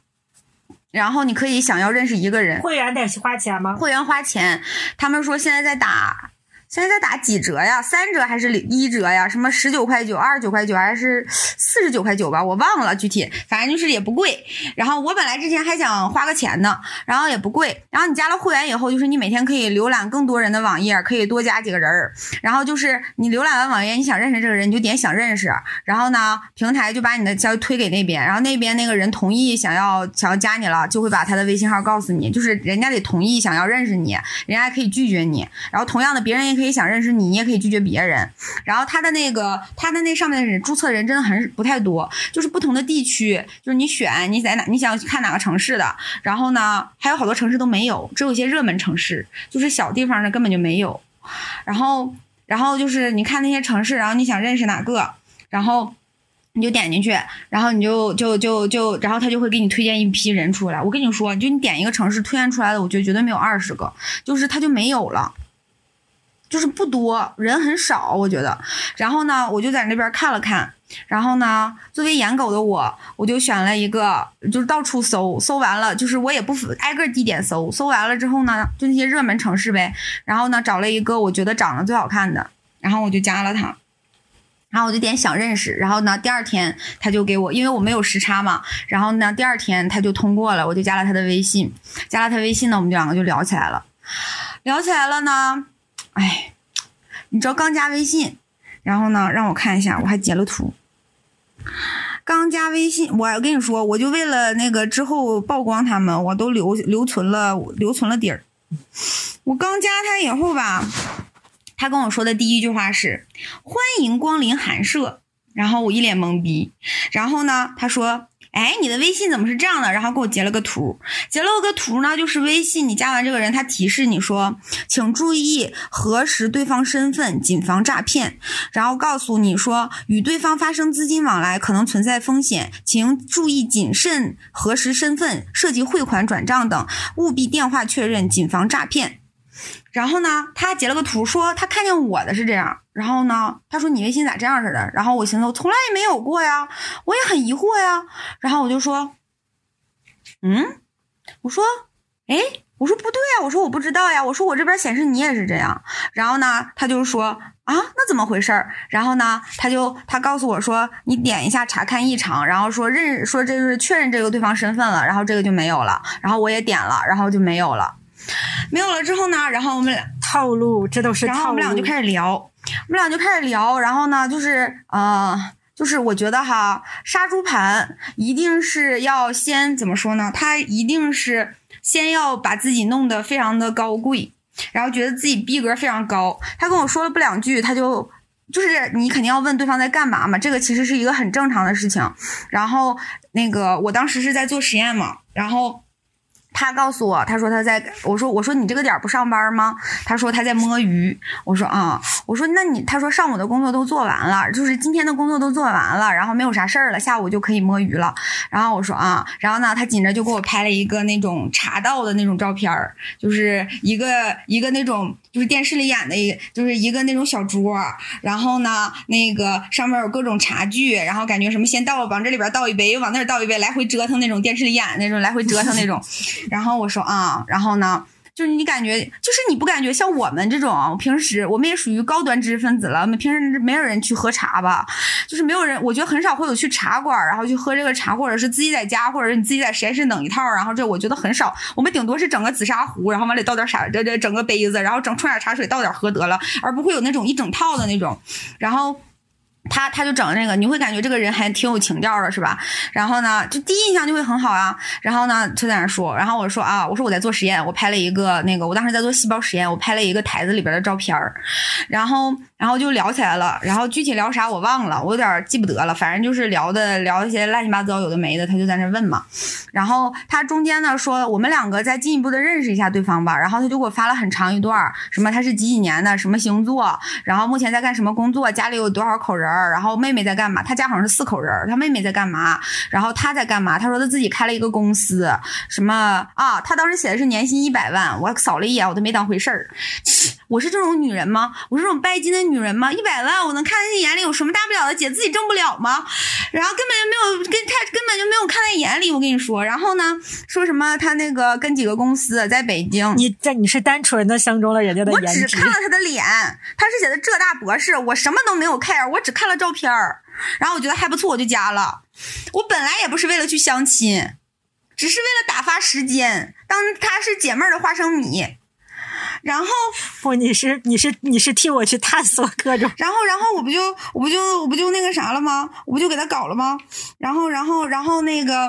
然后你可以想要认识一个人，会员得花钱吗？会员花钱，他们说现在在打。现在在打几折呀？三折还是一折呀？什么十九块九、二十九块九还是四十九块九吧？我忘了具体，反正就是也不贵。然后我本来之前还想花个钱呢，然后也不贵。然后你加了会员以后，就是你每天可以浏览更多人的网页，可以多加几个人儿。然后就是你浏览完网页，你想认识这个人，你就点想认识。然后呢，平台就把你的消息推给那边，然后那边那个人同意想要想要加你了，就会把他的微信号告诉你，就是人家得同意想要认识你，人家还可以拒绝你。然后同样的，别人也。可以想认识你，你也可以拒绝别人。然后他的那个，他的那上面的人注册人真的很不太多，就是不同的地区，就是你选你在哪，你想看哪个城市的。然后呢，还有好多城市都没有，只有一些热门城市，就是小地方的根本就没有。然后，然后就是你看那些城市，然后你想认识哪个，然后你就点进去，然后你就就就就，然后他就会给你推荐一批人出来。我跟你说，就你点一个城市推荐出来的，我觉得绝对没有二十个，就是他就没有了。就是不多人很少，我觉得。然后呢，我就在那边看了看。然后呢，作为颜狗的我，我就选了一个，就是到处搜，搜完了，就是我也不挨个地点搜，搜完了之后呢，就那些热门城市呗。然后呢，找了一个我觉得长得最好看的，然后我就加了他。然后我就点想认识。然后呢，第二天他就给我，因为我没有时差嘛。然后呢，第二天他就通过了，我就加了他的微信。加了他微信呢，我们两个就聊起来了。聊起来了呢。哎，你知道刚加微信，然后呢，让我看一下，我还截了图。刚加微信，我跟你说，我就为了那个之后曝光他们，我都留留存了留存了底儿。我刚加他以后吧，他跟我说的第一句话是“欢迎光临寒舍”，然后我一脸懵逼。然后呢，他说。哎，你的微信怎么是这样的？然后给我截了个图，截了个图呢，就是微信你加完这个人，他提示你说，请注意核实对方身份，谨防诈骗。然后告诉你说，与对方发生资金往来可能存在风险，请注意谨慎核实身份，涉及汇款、转账等，务必电话确认，谨防诈骗。然后呢，他截了个图，说他看见我的是这样。然后呢，他说你微信咋这样似的？然后我寻思，我从来也没有过呀，我也很疑惑呀。然后我就说，嗯，我说，哎，我说不对呀，我说我不知道呀，我说我这边显示你也是这样。然后呢，他就说啊，那怎么回事儿？然后呢，他就他告诉我说，你点一下查看异常，然后说认说这是确认这个对方身份了，然后这个就没有了。然后我也点了，然后就没有了。没有了之后呢，然后我们俩套路，这都是套路。然后我们俩就开始聊，我们俩就开始聊。然后呢，就是呃，就是我觉得哈，杀猪盘一定是要先怎么说呢？他一定是先要把自己弄得非常的高贵，然后觉得自己逼格非常高。他跟我说了不两句，他就就是你肯定要问对方在干嘛嘛，这个其实是一个很正常的事情。然后那个我当时是在做实验嘛，然后。他告诉我，他说他在，我说我说你这个点不上班吗？他说他在摸鱼。我说啊，我说那你，他说上午的工作都做完了，就是今天的工作都做完了，然后没有啥事儿了，下午就可以摸鱼了。然后我说啊，然后呢，他紧着就给我拍了一个那种茶道的那种照片儿，就是一个一个那种就是电视里演的，一就是一个那种小桌，然后呢，那个上面有各种茶具，然后感觉什么先倒往这里边倒一杯，往那儿倒一杯，来回折腾那种电视里演的那种来回折腾那种。然后我说啊，然后呢，就是你感觉，就是你不感觉像我们这种平时，我们也属于高端知识分子了。我们平时没有人去喝茶吧？就是没有人，我觉得很少会有去茶馆，然后去喝这个茶，或者是自己在家，或者是你自己在实验室弄一套，然后这我觉得很少。我们顶多是整个紫砂壶，然后往里倒点啥，这这整个杯子，然后整冲点茶水，倒点喝得了，而不会有那种一整套的那种，然后。他他就整那个，你会感觉这个人还挺有情调的，是吧？然后呢，就第一印象就会很好啊。然后呢，就在那说，然后我说啊，我说我在做实验，我拍了一个那个，我当时在做细胞实验，我拍了一个台子里边的照片儿。然后，然后就聊起来了。然后具体聊啥我忘了，我有点记不得了。反正就是聊的聊一些乱七八糟有的没的，他就在那问嘛。然后他中间呢说，我们两个再进一步的认识一下对方吧。然后他就给我发了很长一段，什么他是几几年的，什么星座，然后目前在干什么工作，家里有多少口人。然后妹妹在干嘛？他家好像是四口人他妹妹在干嘛？然后他在干嘛？他说他自己开了一个公司，什么啊？他当时写的是年薪一百万，我扫了一眼，我都没当回事儿。我是这种女人吗？我是这种拜金的女人吗？一百万我能看在眼里，有什么大不了的？姐自己挣不了吗？然后根本就没有跟他根本就没有看在眼里。我跟你说，然后呢，说什么他那个跟几个公司在北京，你在你是单纯的相中了人家的颜值？我只看了他的脸，他是写的浙大博士，我什么都没有 care，我只看了照片儿，然后我觉得还不错，我就加了。我本来也不是为了去相亲，只是为了打发时间，当他是姐妹儿的花生米。然后不，你是你是你是替我去探索各种。然后然后我不就我不就我不就那个啥了吗？我不就给他搞了吗？然后然后然后那个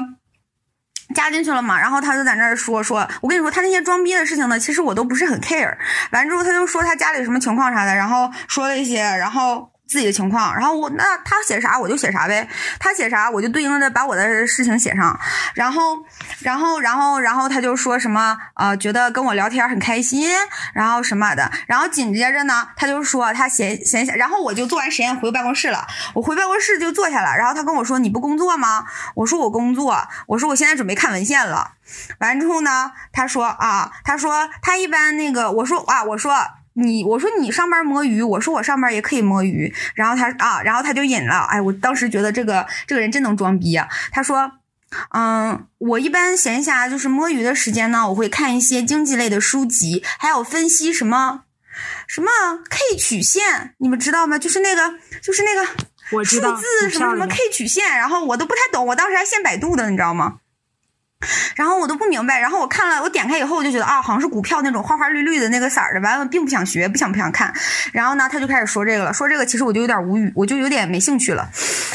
加进去了嘛。然后他就在那儿说说，我跟你说他那些装逼的事情呢，其实我都不是很 care。完之后他就说他家里什么情况啥的，然后说了一些，然后。自己的情况，然后我那他写啥我就写啥呗，他写啥我就对应的把我的事情写上，然后，然后，然后，然后他就说什么呃，觉得跟我聊天很开心，然后什么的，然后紧接着呢，他就说他闲闲下，然后我就做完实验回办公室了，我回办公室就坐下了，然后他跟我说你不工作吗？我说我工作，我说我现在准备看文献了，完之后呢，他说啊，他说他一般那个，我说啊，我说。你我说你上班摸鱼，我说我上班也可以摸鱼，然后他啊，然后他就引了，哎，我当时觉得这个这个人真能装逼啊。他说，嗯，我一般闲暇就是摸鱼的时间呢，我会看一些经济类的书籍，还有分析什么什么 K 曲线，你们知道吗？就是那个就是那个数字什么什么 K 曲线，然后我都不太懂，我当时还现百度的，你知道吗？然后我都不明白，然后我看了，我点开以后我就觉得啊，好像是股票那种花花绿绿的那个色儿的，完了并不想学，不想不想看。然后呢，他就开始说这个了，说这个其实我就有点无语，我就有点没兴趣了。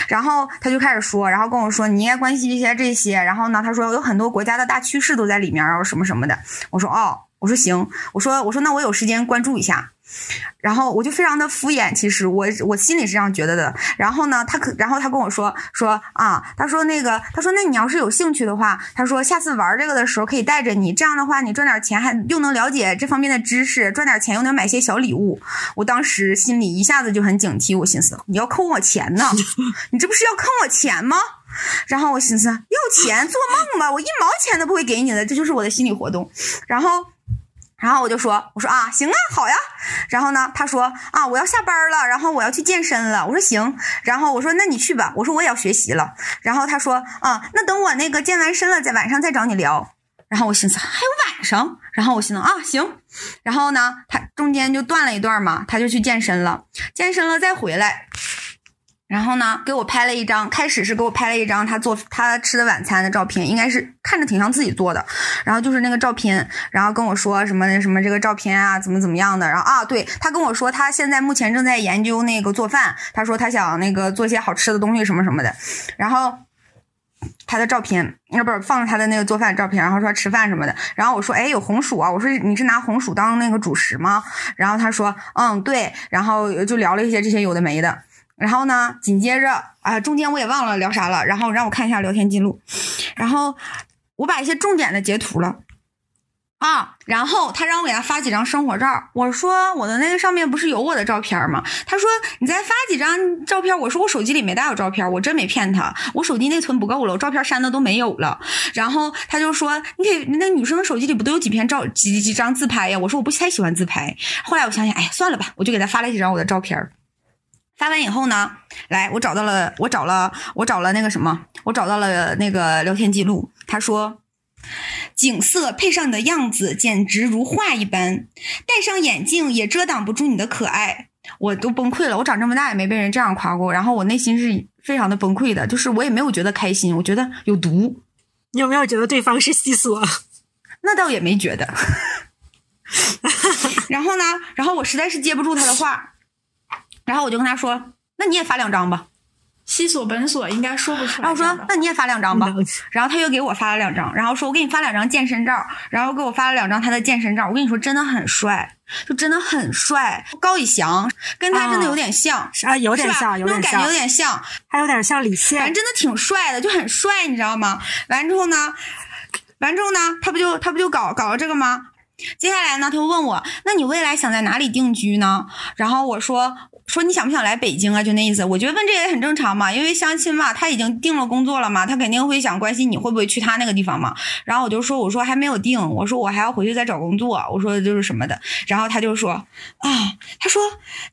然后他就开始说，然后跟我说你应该关心一些这些。然后呢，他说有很多国家的大趋势都在里面，然后什么什么的。我说哦，我说行，我说我说那我有时间关注一下。然后我就非常的敷衍，其实我我心里是这样觉得的。然后呢，他可然后他跟我说说啊，他说那个他说那你要是有兴趣的话，他说下次玩这个的时候可以带着你，这样的话你赚点钱还又能了解这方面的知识，赚点钱又能买些小礼物。我当时心里一下子就很警惕，我心思你要坑我钱呢，你这不是要坑我钱吗？然后我寻思要钱做梦吧，我一毛钱都不会给你的，这就是我的心理活动。然后。然后我就说，我说啊，行啊，好呀。然后呢，他说啊，我要下班了，然后我要去健身了。我说行。然后我说那你去吧。我说我也要学习了。然后他说啊，那等我那个健完身了，在晚上再找你聊。然后我寻思还有晚上。然后我寻思啊，行。然后呢，他中间就断了一段嘛，他就去健身了，健身了再回来。然后呢，给我拍了一张，开始是给我拍了一张他做他吃的晚餐的照片，应该是看着挺像自己做的。然后就是那个照片，然后跟我说什么那什么这个照片啊，怎么怎么样的。然后啊，对他跟我说他现在目前正在研究那个做饭，他说他想那个做些好吃的东西什么什么的。然后。他的照片，那不是放了他的那个做饭照片，然后说吃饭什么的。然后我说，哎，有红薯啊！我说你是拿红薯当那个主食吗？然后他说，嗯，对。然后就聊了一些这些有的没的。然后呢，紧接着啊，中间我也忘了聊啥了。然后让我看一下聊天记录，然后我把一些重点的截图了。啊，然后他让我给他发几张生活照，我说我的那个上面不是有我的照片吗？他说你再发几张照片，我说我手机里没带有照片，我真没骗他，我手机内存不够了，我照片删的都没有了。然后他就说你给那女生手机里不都有几篇照几几张自拍呀？我说我不太喜欢自拍。后来我想想，哎呀，算了吧，我就给他发了几张我的照片。发完以后呢，来我找到了，我找了我找了那个什么，我找到了那个聊天记录，他说。景色配上你的样子，简直如画一般。戴上眼镜也遮挡不住你的可爱，我都崩溃了。我长这么大也没被人这样夸过，然后我内心是非常的崩溃的，就是我也没有觉得开心，我觉得有毒。你有没有觉得对方是西索？那倒也没觉得。然后呢？然后我实在是接不住他的话，然后我就跟他说：“那你也发两张吧。”西索本索应该说不出来。然后我说：“那你也发两张吧。”然后他又给我发了两张，然后说：“我给你发两张健身照。”然后给我发了两张他的健身照。我跟你说，真的很帅，就真的很帅。高以翔跟他真的有点像啊，有点像，有点像，那种感觉有点像，还有点像李现，反正真的挺帅的，就很帅，你知道吗？完之后呢，完之后呢，他不就他不就搞搞了这个吗？接下来呢，他就问我：“那你未来想在哪里定居呢？”然后我说。说你想不想来北京啊？就那意思。我觉得问这也很正常嘛，因为相亲嘛，他已经定了工作了嘛，他肯定会想关心你会不会去他那个地方嘛。然后我就说，我说还没有定，我说我还要回去再找工作，我说就是什么的。然后他就说啊，他说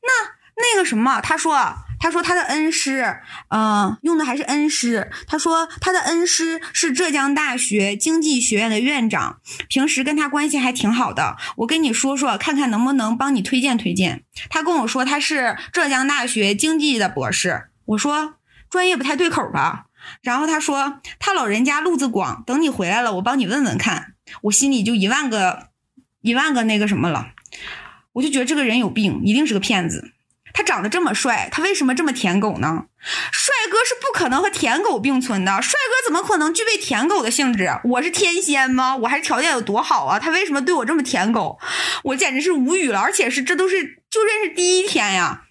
那那个什么，他说。他说他的恩师，嗯，用的还是恩师。他说他的恩师是浙江大学经济学院的院长，平时跟他关系还挺好的。我跟你说说，看看能不能帮你推荐推荐。他跟我说他是浙江大学经济的博士。我说专业不太对口吧。然后他说他老人家路子广，等你回来了，我帮你问问看。我心里就一万个一万个那个什么了，我就觉得这个人有病，一定是个骗子。他长得这么帅，他为什么这么舔狗呢？帅哥是不可能和舔狗并存的，帅哥怎么可能具备舔狗的性质？我是天仙吗？我还是条件有多好啊？他为什么对我这么舔狗？我简直是无语了，而且是这都是就认识第一天呀。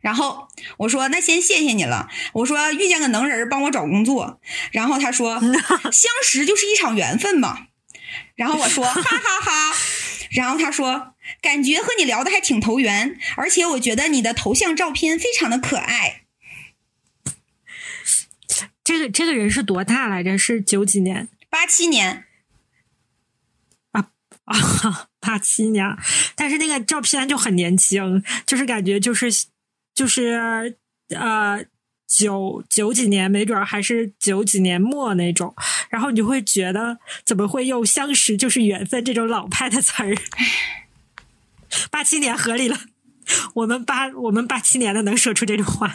然后我说那先谢谢你了，我说遇见个能人帮我找工作。然后他说 相识就是一场缘分嘛。然后我说哈哈哈。然后他说。感觉和你聊的还挺投缘，而且我觉得你的头像照片非常的可爱。这个这个人是多大来着？是九几年？八七年。啊啊，八七年！但是那个照片就很年轻，就是感觉就是就是呃九九几年，没准还是九几年末那种。然后你就会觉得，怎么会用“相识就是缘分”这种老派的词儿？八七年合理了，我们八我们八七年的能说出这种话。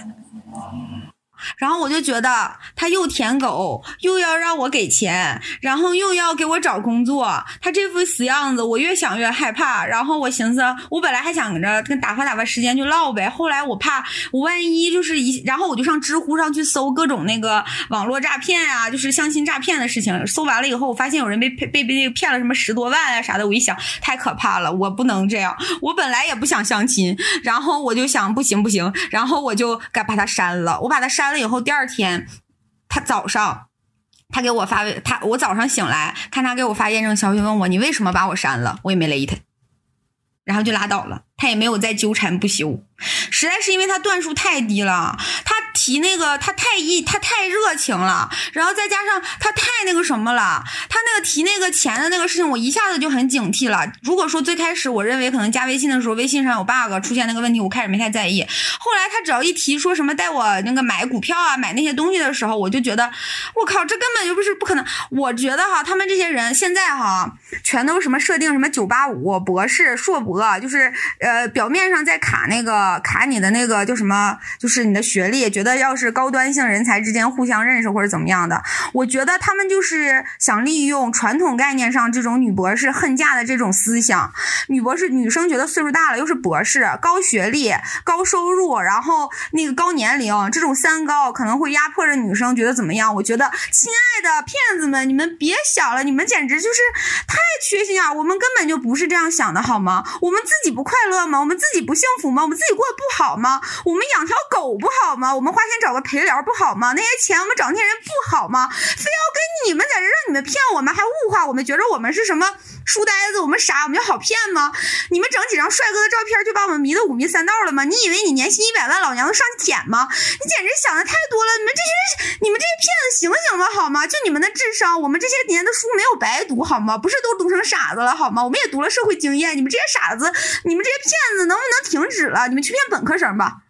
然后我就觉得他又舔狗，又要让我给钱，然后又要给我找工作，他这副死样子，我越想越害怕。然后我寻思，我本来还想着跟打发打发时间就唠呗，后来我怕我万一就是一，然后我就上知乎上去搜各种那个网络诈骗啊，就是相亲诈骗的事情。搜完了以后，我发现有人被被被骗了什么十多万啊啥的，我一想太可怕了，我不能这样。我本来也不想相亲，然后我就想不行不行，然后我就该把他删了，我把他删。以后第二天，他早上，他给我发微他我早上醒来看他给我发验证消息，问我你为什么把我删了，我也没勒他，然后就拉倒了，他也没有再纠缠不休，实在是因为他段数太低了，他。提那个他太一他太热情了，然后再加上他太那个什么了，他那个提那个钱的那个事情，我一下子就很警惕了。如果说最开始我认为可能加微信的时候微信上有 bug 出现那个问题，我开始没太在意。后来他只要一提说什么带我那个买股票啊买那些东西的时候，我就觉得我靠，这根本就不是不可能。我觉得哈，他们这些人现在哈全都什么设定什么九八五博士硕博，就是呃表面上在卡那个卡你的那个叫什么，就是你的学历，觉得要是高端性人才之间互相认识或者怎么样的，我觉得他们就是想利用传统概念上这种女博士恨嫁的这种思想。女博士女生觉得岁数大了，又是博士，高学历、高收入，然后那个高年龄，这种三高可能会压迫着女生，觉得怎么样？我觉得，亲爱的骗子们，你们别想了，你们简直就是太缺心眼儿，我们根本就不是这样想的，好吗？我们自己不快乐吗？我们自己不幸福吗？我们自己过得不好吗？我们养条狗不好吗？我们花钱找个陪聊不好吗？那些钱我们找那些人不好吗？非要跟你们在这让你们骗我们，还物化我们，觉得我们是什么书呆子？我们傻？我们就好骗吗？你们整几张帅哥的照片就把我们迷得五迷三道了吗？你以为你年薪一百万，老娘都上去舔吗？你简直想的太多了！你们这些你们这些骗子醒醒吧，好吗？就你们的智商，我们这些年的书没有白读，好吗？不是都读成傻子了，好吗？我们也读了社会经验。你们这些傻子，你们这些骗子，能不能停止了？你们去骗本科生吧。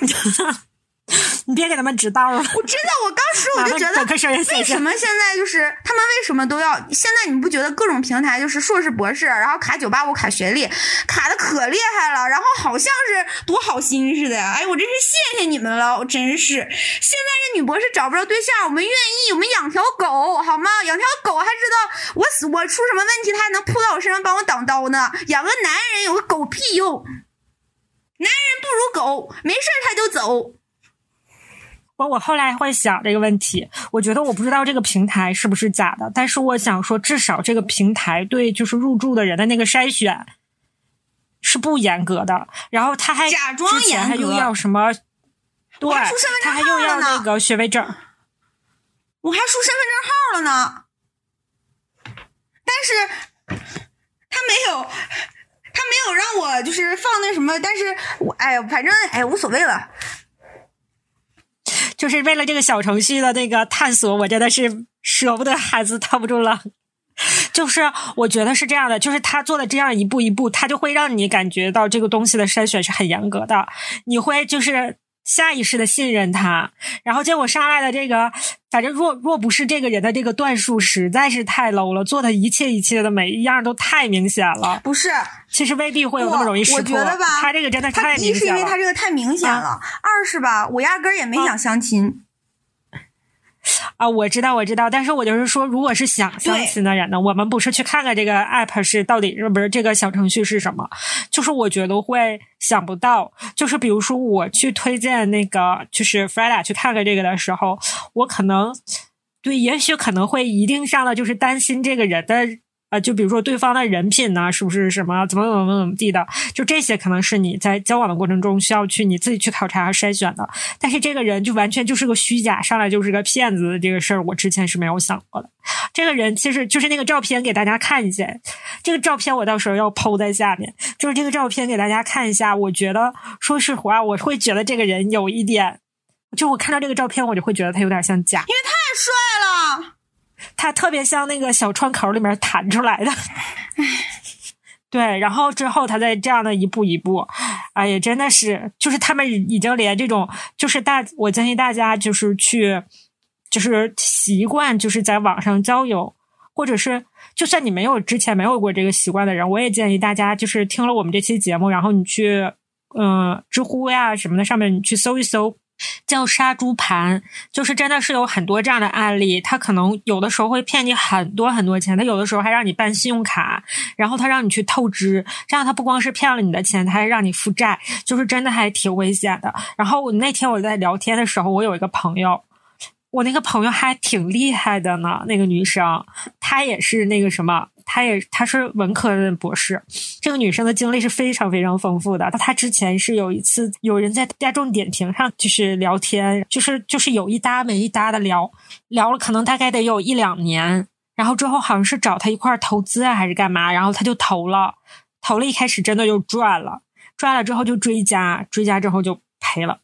你别给他们指道了。我真的，我当时我就觉得，为什么现在就是他们为什么都要？现在你们不觉得各种平台就是硕士、博士，然后卡九八五卡学历，卡的可厉害了，然后好像是多好心似的。哎，我真是谢谢你们了，我真是。现在这女博士找不着对象，我们愿意，我们养条狗好吗？养条狗还知道我死我出什么问题，它还能扑到我身上帮我挡刀呢。养个男人有个狗屁用，男人不如狗，没事他就走。我我后来会想这个问题，我觉得我不知道这个平台是不是假的，但是我想说，至少这个平台对就是入住的人的那个筛选是不严格的。然后他还假装严格还又要什么？对他还又要那个学位证。我还输身份证号了呢，但是他没有，他没有让我就是放那什么，但是我哎呀，反正哎无所谓了。就是为了这个小程序的那个探索，我真的是舍不得孩子套不住了。就是我觉得是这样的，就是他做的这样一步一步，他就会让你感觉到这个东西的筛选是很严格的，你会就是下意识的信任他。然后结果上来的这个，反正若若不是这个人的这个段数实在是太 low 了，做的一切一切的每一样都太明显了，不是，其实未必会有那么容易识我。觉得吧他这个真的太明显了。一是因为他这个太明显了，二是吧，我压根儿也没想相亲。啊，我知道，我知道，但是我就是说，如果是想相亲的人呢，我们不是去看看这个 app 是到底是不是这个小程序是什么，就是我觉得会想不到，就是比如说我去推荐那个就是 Freda 去看看这个的时候，我可能对，也许可能会一定上的就是担心这个人的。呃，就比如说对方的人品呢，是不是什么怎么怎么怎么地的，就这些可能是你在交往的过程中需要去你自己去考察和筛选的。但是这个人就完全就是个虚假，上来就是个骗子的，这个事儿我之前是没有想过的。这个人其实就是那个照片，给大家看一下。这个照片我到时候要抛在下面，就是这个照片给大家看一下。我觉得说实话，我会觉得这个人有一点，就我看到这个照片，我就会觉得他有点像假。因为太帅了，它特别像那个小窗口里面弹出来的。对，然后之后他再这样的一步一步，哎呀，真的是，就是他们已经连这种，就是大，我建议大家就是去，就是习惯，就是在网上交友，或者是就算你没有之前没有过这个习惯的人，我也建议大家就是听了我们这期节目，然后你去，嗯，知乎呀什么的上面你去搜一搜。叫杀猪盘，就是真的是有很多这样的案例，他可能有的时候会骗你很多很多钱，他有的时候还让你办信用卡，然后他让你去透支，这样他不光是骗了你的钱，他还让你负债，就是真的还挺危险的。然后我那天我在聊天的时候，我有一个朋友，我那个朋友还挺厉害的呢，那个女生，她也是那个什么。她也她是文科的博士，这个女生的经历是非常非常丰富的。她之前是有一次有人在大众点评上就是聊天，就是就是有一搭没一搭的聊，聊了可能大概得有一两年，然后之后好像是找他一块儿投资啊还是干嘛，然后他就投了，投了一开始真的就赚了，赚了之后就追加，追加之后就赔了。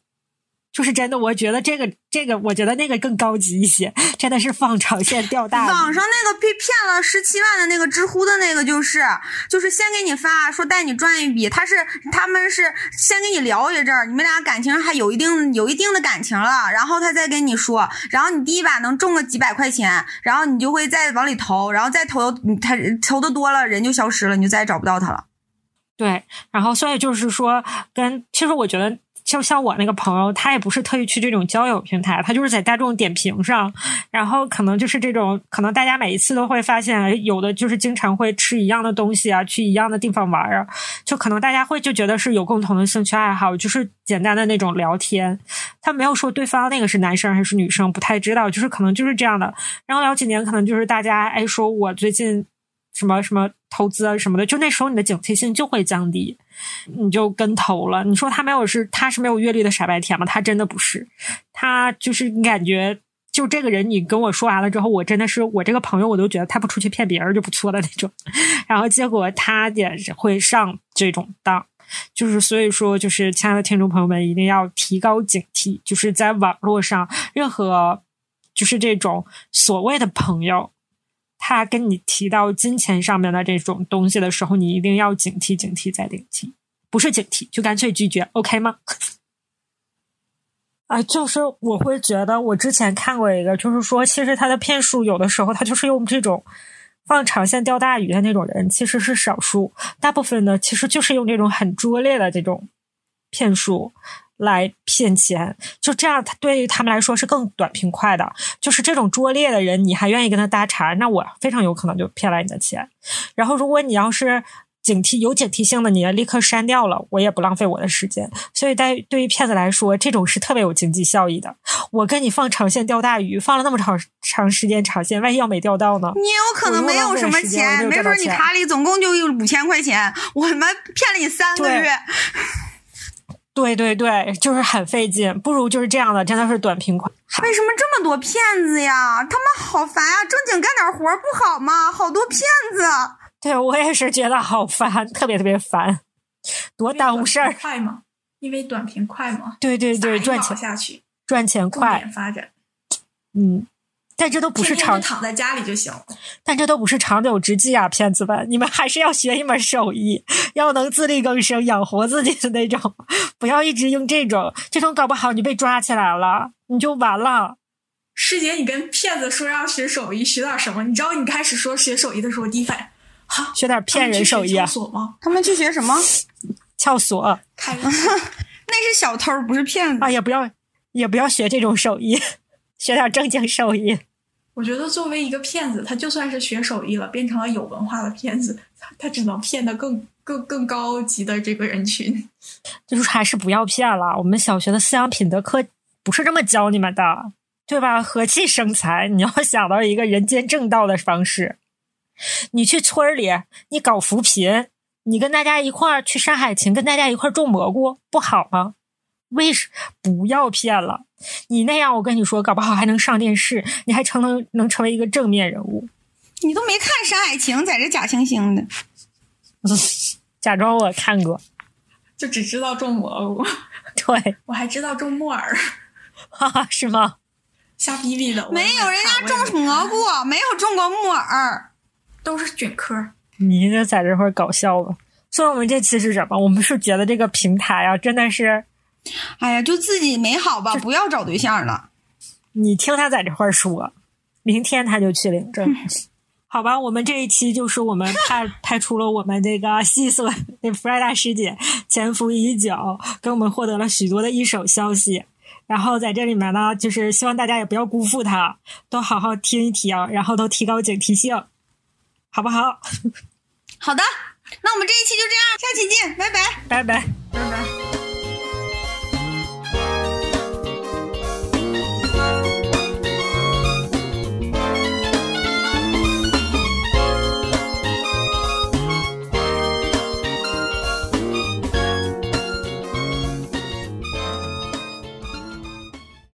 就是真的，我觉得这个这个，我觉得那个更高级一些，真的是放长线钓大鱼。网上那个被骗了十七万的那个知乎的那个，就是就是先给你发说带你赚一笔，他是他们是先跟你聊一阵儿，你们俩感情还有一定有一定的感情了，然后他再跟你说，然后你第一把能中个几百块钱，然后你就会再往里投，然后再投他投的多了，人就消失了，你就再也找不到他了。对，然后所以就是说，跟其实我觉得。就像我那个朋友，他也不是特意去这种交友平台，他就是在大众点评上，然后可能就是这种，可能大家每一次都会发现，有的就是经常会吃一样的东西啊，去一样的地方玩啊，就可能大家会就觉得是有共同的兴趣爱好，就是简单的那种聊天，他没有说对方那个是男生还是女生，不太知道，就是可能就是这样的，然后聊几年，可能就是大家哎说我最近。什么什么投资啊什么的，就那时候你的警惕性就会降低，你就跟投了。你说他没有是他是没有阅历的傻白甜吗？他真的不是，他就是你感觉就这个人，你跟我说完了之后，我真的是我这个朋友，我都觉得他不出去骗别人就不错的那种。然后结果他也会上这种当，就是所以说，就是亲爱的听众朋友们，一定要提高警惕，就是在网络上任何就是这种所谓的朋友。他跟你提到金钱上面的这种东西的时候，你一定要警惕、警惕再警惕，不是警惕就干脆拒绝，OK 吗？啊，就是我会觉得，我之前看过一个，就是说，其实他的骗术有的时候他就是用这种放长线钓大鱼的那种人，其实是少数，大部分呢其实就是用这种很拙劣的这种骗术。来骗钱，就这样，他对于他们来说是更短平快的。就是这种拙劣的人，你还愿意跟他搭茬，那我非常有可能就骗来你的钱。然后，如果你要是警惕有警惕性的，你立刻删掉了，我也不浪费我的时间。所以，在对于骗子来说，这种是特别有经济效益的。我跟你放长线钓大鱼，放了那么长长时间长线，万一要没钓到呢？你有可能没有什么钱，没准你卡里总共就有五千块钱，我他妈骗了你三个月。对对对，就是很费劲，不如就是这样的，真的是短平快。为什么这么多骗子呀？他们好烦啊！正经干点活不好吗？好多骗子。对我也是觉得好烦，特别特别烦，多耽误事儿。快吗？因为短平快吗？对对对，赚钱下去，赚钱快，发展。嗯。但这都不是长躺在家里就行。但这都不是长久之计啊，骗子们！你们还是要学一门手艺，要能自力更生、养活自己的那种，不要一直用这种。这种搞不好你被抓起来了，你就完了。师姐，你跟骗子说要学手艺，学点什么？你知道你开始说学手艺的时候，第一反应，哈，学点骗人手艺？撬锁吗？他们去学什么？撬锁。开那是小偷，不是骗子啊！也不要，也不要学这种手艺，学点正经手艺。我觉得作为一个骗子，他就算是学手艺了，变成了有文化的骗子，他他只能骗得更更更高级的这个人群。就是还是不要骗了。我们小学的思想品德课不是这么教你们的，对吧？和气生财，你要想到一个人间正道的方式。你去村里，你搞扶贫，你跟大家一块儿去山海情，跟大家一块儿种蘑菇，不好吗？为什不要骗了？你那样，我跟你说，搞不好还能上电视，你还成能能成为一个正面人物。你都没看《山海情》，在这假惺惺的，假装我看过，就只知道种蘑菇。对，我还知道种木耳，哈哈，是吗？瞎逼逼的，没有人家种蘑菇，没有种过木耳，都是菌科。你这在这块搞笑吧？所以我们这期是什么？我们是觉得这个平台啊，真的是。哎呀，就自己美好吧，不要找对象了。你听他在这块说，明天他就去领证。好吧，我们这一期就是我们派 派出了我们这个细碎那弗莱达师姐潜伏已久，给我们获得了许多的一手消息。然后在这里面呢，就是希望大家也不要辜负他，都好好听一听，然后都提高警惕性，好不好？好的，那我们这一期就这样，下期见，拜拜，拜拜，拜拜。